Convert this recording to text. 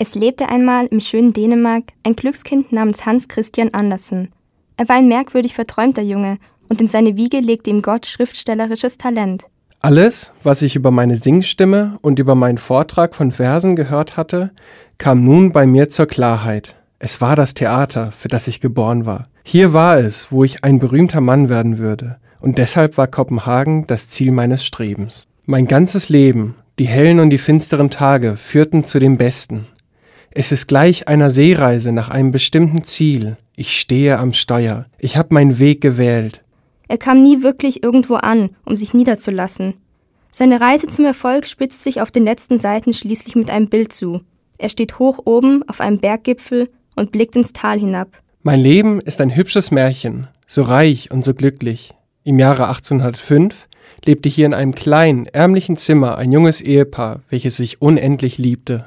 Es lebte einmal im schönen Dänemark ein Glückskind namens Hans Christian Andersen. Er war ein merkwürdig verträumter Junge und in seine Wiege legte ihm Gott schriftstellerisches Talent. Alles, was ich über meine Singstimme und über meinen Vortrag von Versen gehört hatte, kam nun bei mir zur Klarheit. Es war das Theater, für das ich geboren war. Hier war es, wo ich ein berühmter Mann werden würde, und deshalb war Kopenhagen das Ziel meines Strebens. Mein ganzes Leben, die hellen und die finsteren Tage, führten zu dem Besten. Es ist gleich einer Seereise nach einem bestimmten Ziel. Ich stehe am Steuer. Ich habe meinen Weg gewählt. Er kam nie wirklich irgendwo an, um sich niederzulassen. Seine Reise zum Erfolg spitzt sich auf den letzten Seiten schließlich mit einem Bild zu. Er steht hoch oben auf einem Berggipfel und blickt ins Tal hinab. Mein Leben ist ein hübsches Märchen, so reich und so glücklich. Im Jahre 1805 lebte hier in einem kleinen, ärmlichen Zimmer ein junges Ehepaar, welches sich unendlich liebte.